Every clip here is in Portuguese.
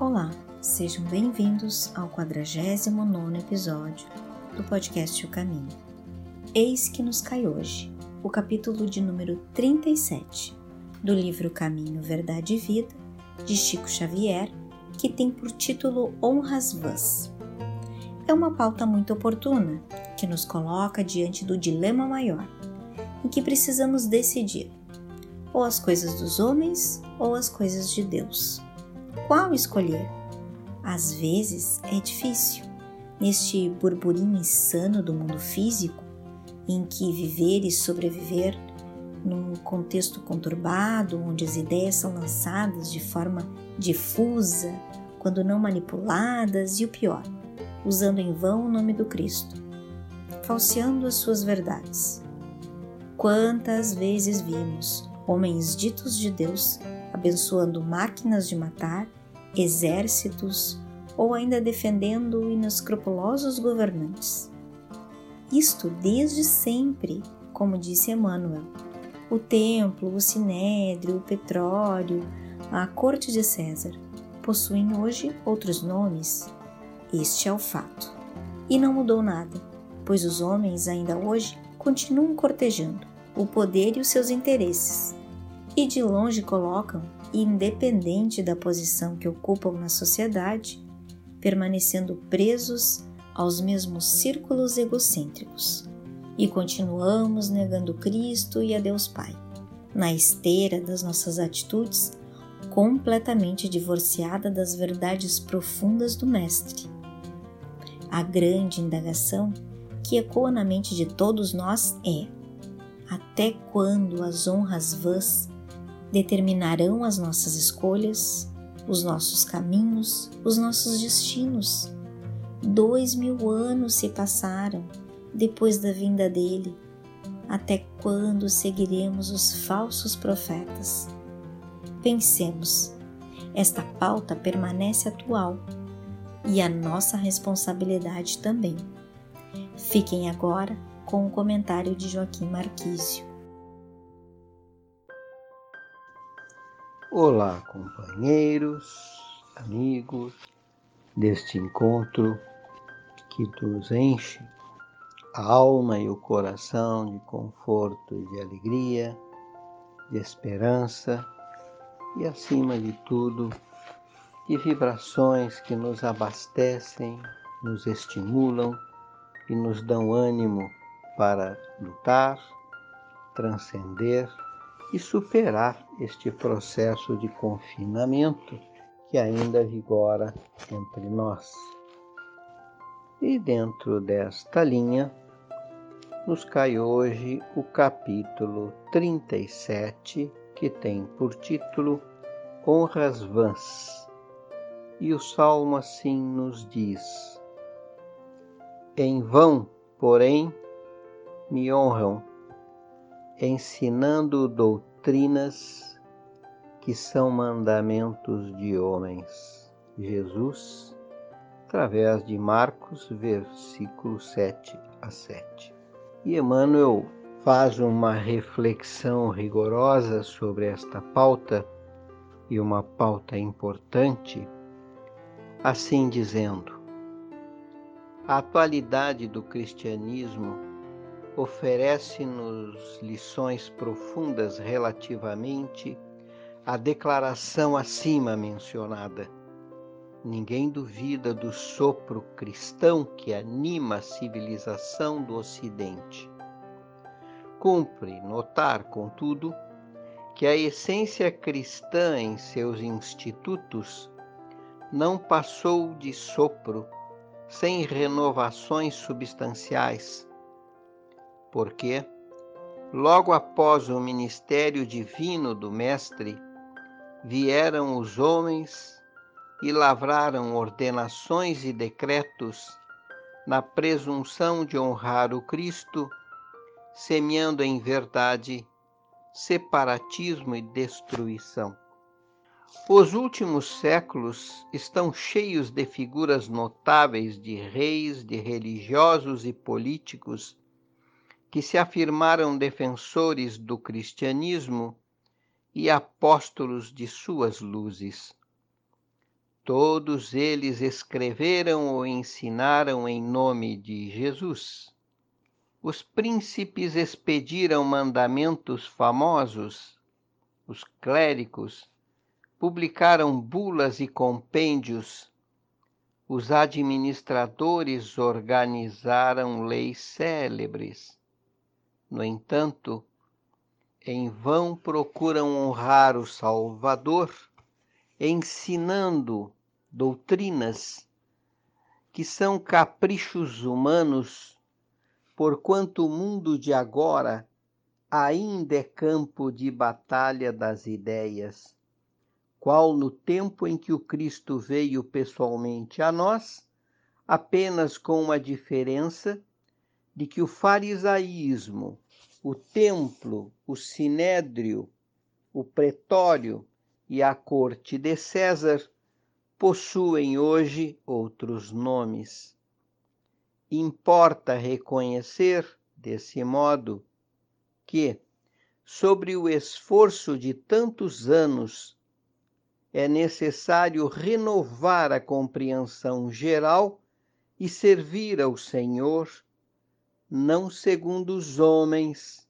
Olá, sejam bem-vindos ao 49 episódio do podcast O Caminho. Eis que nos cai hoje o capítulo de número 37 do livro Caminho, Verdade e Vida de Chico Xavier, que tem por título Honras Vãs. É uma pauta muito oportuna que nos coloca diante do dilema maior, em que precisamos decidir ou as coisas dos homens ou as coisas de Deus qual escolher? Às vezes é difícil, neste burburinho insano do mundo físico, em que viver e sobreviver num contexto conturbado, onde as ideias são lançadas de forma difusa, quando não manipuladas, e o pior, usando em vão o nome do Cristo, falseando as suas verdades. Quantas vezes vimos homens ditos de Deus abençoando máquinas de matar, exércitos ou ainda defendendo inescrupulosos governantes. Isto desde sempre, como disse Emmanuel. O templo, o sinédrio, o petróleo, a corte de César possuem hoje outros nomes. Este é o fato. E não mudou nada, pois os homens ainda hoje continuam cortejando o poder e os seus interesses, e de longe colocam, independente da posição que ocupam na sociedade, permanecendo presos aos mesmos círculos egocêntricos. E continuamos negando Cristo e a Deus Pai, na esteira das nossas atitudes, completamente divorciada das verdades profundas do Mestre. A grande indagação que ecoa na mente de todos nós é: até quando as honras vãs determinarão as nossas escolhas, os nossos caminhos, os nossos destinos. Dois mil anos se passaram depois da vinda dele. Até quando seguiremos os falsos profetas? Pensemos, esta pauta permanece atual e a nossa responsabilidade também. Fiquem agora com o comentário de Joaquim Marquísio. Olá, companheiros, amigos deste encontro que nos enche a alma e o coração de conforto e de alegria, de esperança e, acima de tudo, de vibrações que nos abastecem, nos estimulam e nos dão ânimo para lutar, transcender e superar este processo de confinamento que ainda vigora entre nós. E dentro desta linha, nos cai hoje o capítulo 37, que tem por título Honras Vãs. E o salmo assim nos diz: Em vão, porém, me honram ensinando doutrinas que são mandamentos de homens. Jesus, através de Marcos, versículo 7 a 7. E Emmanuel faz uma reflexão rigorosa sobre esta pauta, e uma pauta importante, assim dizendo: a atualidade do cristianismo oferece-nos lições profundas relativamente à declaração acima mencionada. Ninguém duvida do sopro cristão que anima a civilização do Ocidente. Cumpre notar, contudo, que a essência cristã em seus institutos não passou de sopro, sem renovações substanciais porque, logo após o ministério divino do Mestre, vieram os homens e lavraram ordenações e decretos na presunção de honrar o Cristo, semeando em verdade separatismo e destruição. Os últimos séculos estão cheios de figuras notáveis de reis, de religiosos e políticos que se afirmaram defensores do cristianismo e apóstolos de suas luzes. Todos eles escreveram ou ensinaram em nome de Jesus. Os príncipes expediram mandamentos famosos. Os clérigos publicaram bulas e compêndios. Os administradores organizaram leis célebres. No entanto, em vão procuram honrar o Salvador, ensinando doutrinas que são caprichos humanos, porquanto o mundo de agora ainda é campo de batalha das ideias, qual no tempo em que o Cristo veio pessoalmente a nós, apenas com uma diferença de que o farisaísmo, o templo, o sinédrio, o pretório e a corte de César possuem hoje outros nomes. Importa reconhecer, desse modo, que, sobre o esforço de tantos anos, é necessário renovar a compreensão geral e servir ao Senhor, não segundo os homens,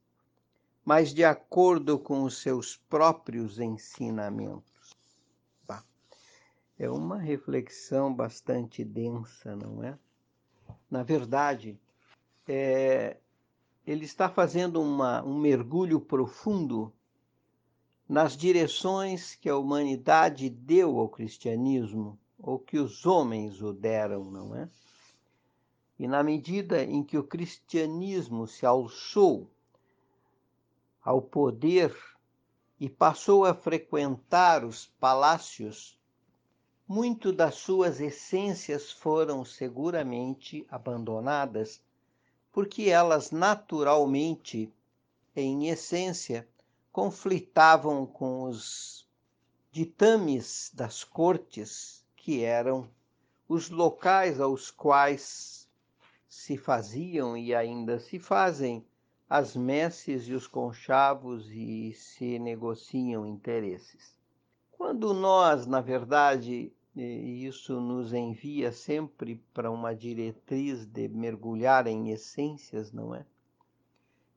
mas de acordo com os seus próprios ensinamentos. É uma reflexão bastante densa, não é? Na verdade, é, ele está fazendo uma, um mergulho profundo nas direções que a humanidade deu ao cristianismo, ou que os homens o deram, não é? E na medida em que o cristianismo se alçou ao poder e passou a frequentar os palácios muito das suas essências foram seguramente abandonadas, porque elas naturalmente, em essência, conflitavam com os ditames das cortes, que eram os locais aos quais se faziam e ainda se fazem as messes e os conchavos e se negociam interesses. Quando nós, na verdade, isso nos envia sempre para uma diretriz de mergulhar em essências, não é?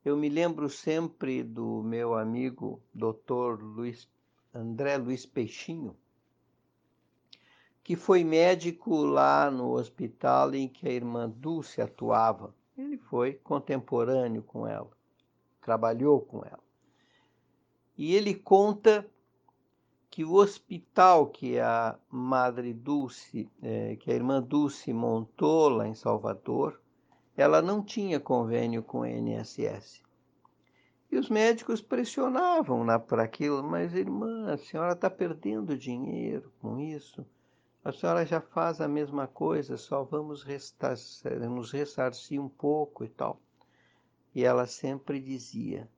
Eu me lembro sempre do meu amigo Dr. Luiz, André Luiz Peixinho, que foi médico lá no hospital em que a irmã Dulce atuava. Ele foi contemporâneo com ela, trabalhou com ela. E ele conta que o hospital que a Madre Dulce, é, que a irmã Dulce montou lá em Salvador, ela não tinha convênio com o INSS. E os médicos pressionavam para aquilo, mas irmã, a senhora está perdendo dinheiro com isso. A senhora já faz a mesma coisa, só vamos restar, nos ressarcir um pouco e tal. E ela sempre dizia: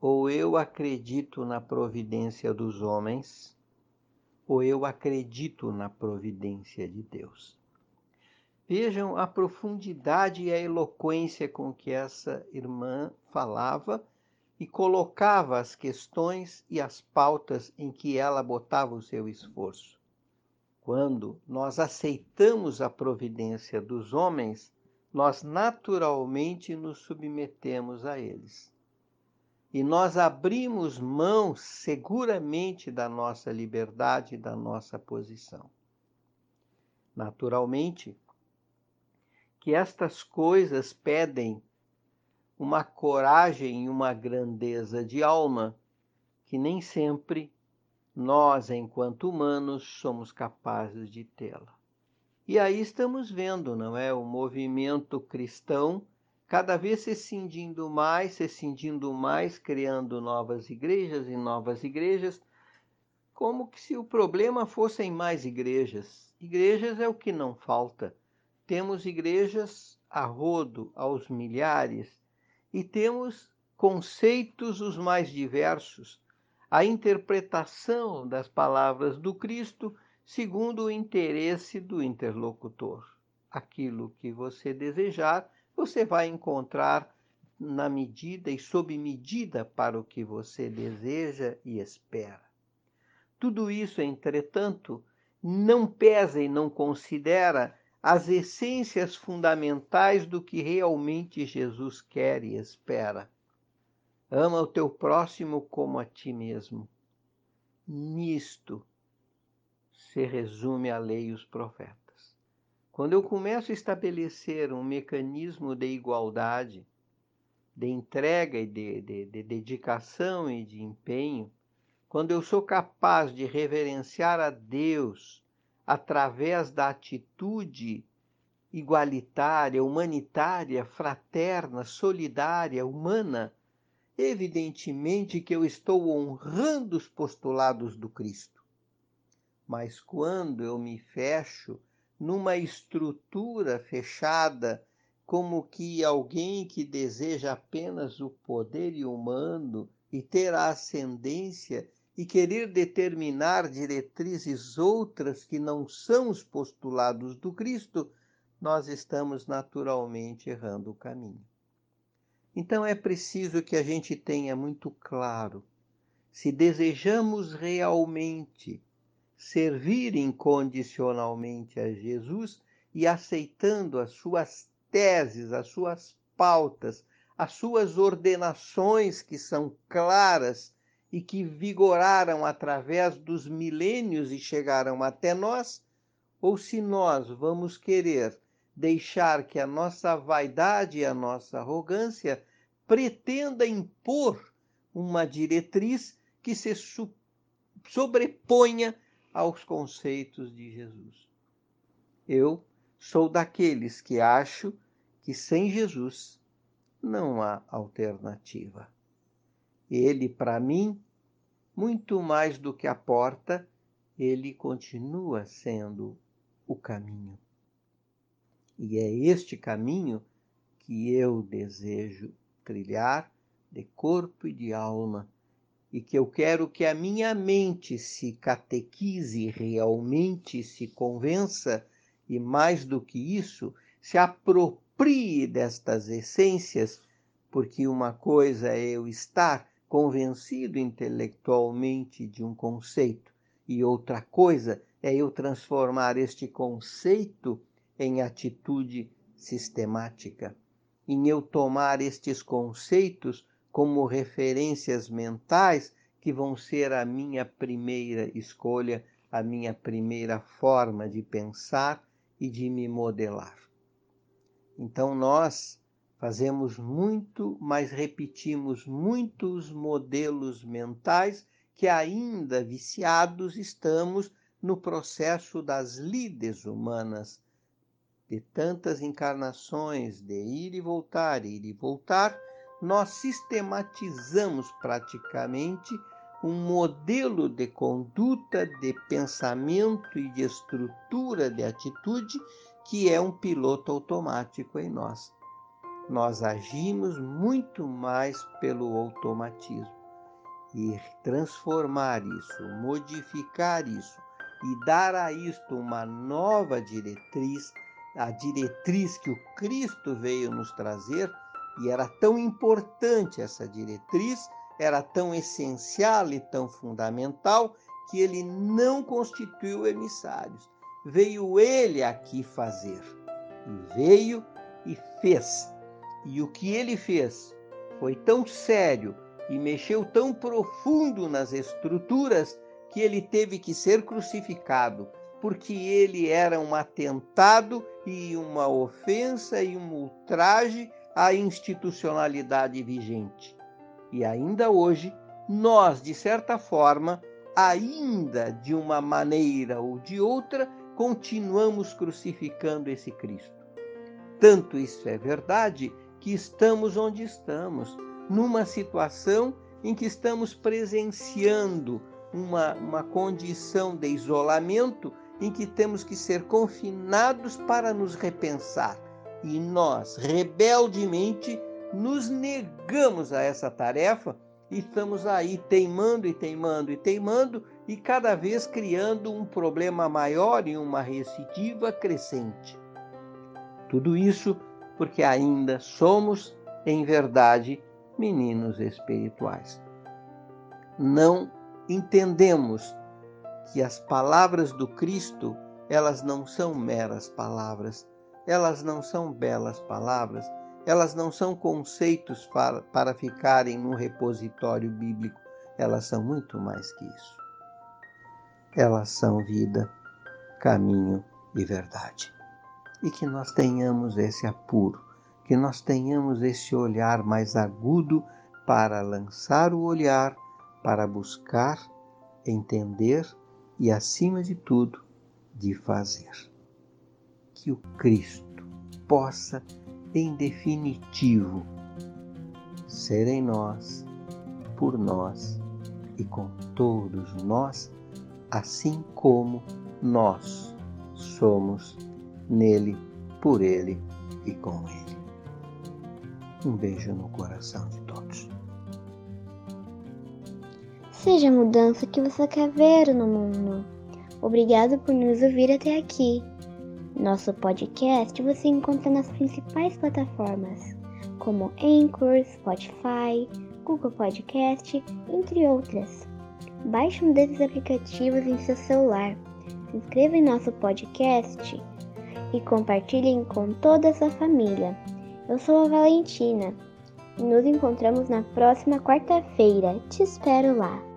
ou eu acredito na providência dos homens, ou eu acredito na providência de Deus. Vejam a profundidade e a eloquência com que essa irmã falava e colocava as questões e as pautas em que ela botava o seu esforço. Quando nós aceitamos a providência dos homens, nós naturalmente nos submetemos a eles e nós abrimos mão seguramente da nossa liberdade, da nossa posição. Naturalmente, que estas coisas pedem uma coragem e uma grandeza de alma que nem sempre nós, enquanto humanos, somos capazes de tê-la. E aí estamos vendo, não é? O movimento cristão cada vez se cindindo mais, se cindindo mais, criando novas igrejas e novas igrejas, como que se o problema fossem mais igrejas. Igrejas é o que não falta. Temos igrejas a rodo, aos milhares, e temos conceitos os mais diversos, a interpretação das palavras do Cristo segundo o interesse do interlocutor. Aquilo que você desejar, você vai encontrar na medida e sob medida para o que você deseja e espera. Tudo isso, entretanto, não pesa e não considera as essências fundamentais do que realmente Jesus quer e espera. Ama o teu próximo como a ti mesmo. Nisto se resume a lei e os profetas. Quando eu começo a estabelecer um mecanismo de igualdade, de entrega e de, de, de dedicação e de empenho, quando eu sou capaz de reverenciar a Deus através da atitude igualitária, humanitária, fraterna, solidária, humana, evidentemente que eu estou honrando os postulados do Cristo. Mas quando eu me fecho numa estrutura fechada, como que alguém que deseja apenas o poder humano e ter a ascendência e querer determinar diretrizes outras que não são os postulados do Cristo, nós estamos naturalmente errando o caminho. Então é preciso que a gente tenha muito claro se desejamos realmente servir incondicionalmente a Jesus e aceitando as suas teses, as suas pautas, as suas ordenações que são claras e que vigoraram através dos milênios e chegaram até nós, ou se nós vamos querer deixar que a nossa vaidade e a nossa arrogância pretenda impor uma diretriz que se sobreponha aos conceitos de Jesus. Eu sou daqueles que acho que sem Jesus não há alternativa. Ele, para mim, muito mais do que a porta, ele continua sendo o caminho. E é este caminho que eu desejo trilhar de corpo e de alma e que eu quero que a minha mente se catequize realmente, se convença e, mais do que isso, se aproprie destas essências, porque uma coisa é eu estar convencido intelectualmente de um conceito e outra coisa é eu transformar este conceito em atitude sistemática, em eu tomar estes conceitos como referências mentais que vão ser a minha primeira escolha, a minha primeira forma de pensar e de me modelar. Então nós fazemos muito, mas repetimos muitos modelos mentais que ainda viciados estamos no processo das lides humanas, de tantas encarnações, de ir e voltar, ir e voltar, nós sistematizamos praticamente um modelo de conduta, de pensamento e de estrutura de atitude que é um piloto automático em nós. Nós agimos muito mais pelo automatismo. E transformar isso, modificar isso e dar a isto uma nova diretriz, a diretriz que o Cristo veio nos trazer, e era tão importante essa diretriz, era tão essencial e tão fundamental que ele não constituiu emissários. Veio ele aqui fazer. E veio e fez. E o que ele fez foi tão sério e mexeu tão profundo nas estruturas que ele teve que ser crucificado, porque ele era um atentado e uma ofensa e um ultraje a institucionalidade vigente. E ainda hoje, nós, de certa forma, ainda de uma maneira ou de outra, continuamos crucificando esse Cristo. Tanto isso é verdade que estamos onde estamos, numa situação em que estamos presenciando uma, uma condição de isolamento em que temos que ser confinados para nos repensar e nós, rebeldemente, nos negamos a essa tarefa e estamos aí teimando e teimando e teimando e cada vez criando um problema maior e uma recidiva crescente. Tudo isso porque ainda somos, em verdade, meninos espirituais. Não entendemos que as palavras do Cristo, elas não são meras palavras, elas não são belas palavras, elas não são conceitos para, para ficarem no repositório bíblico, elas são muito mais que isso. Elas são vida, caminho e verdade. E que nós tenhamos esse apuro, que nós tenhamos esse olhar mais agudo para lançar o olhar, para buscar, entender e, acima de tudo, de fazer. Que o Cristo possa em definitivo ser em nós, por nós e com todos nós, assim como nós somos nele, por ele e com ele. Um beijo no coração de Seja a mudança que você quer ver no mundo. Obrigado por nos ouvir até aqui. Nosso podcast você encontra nas principais plataformas, como Anchor, Spotify, Google Podcast, entre outras. Baixe um desses aplicativos em seu celular, se inscreva em nosso podcast e compartilhem com toda a sua família. Eu sou a Valentina e nos encontramos na próxima quarta-feira. Te espero lá!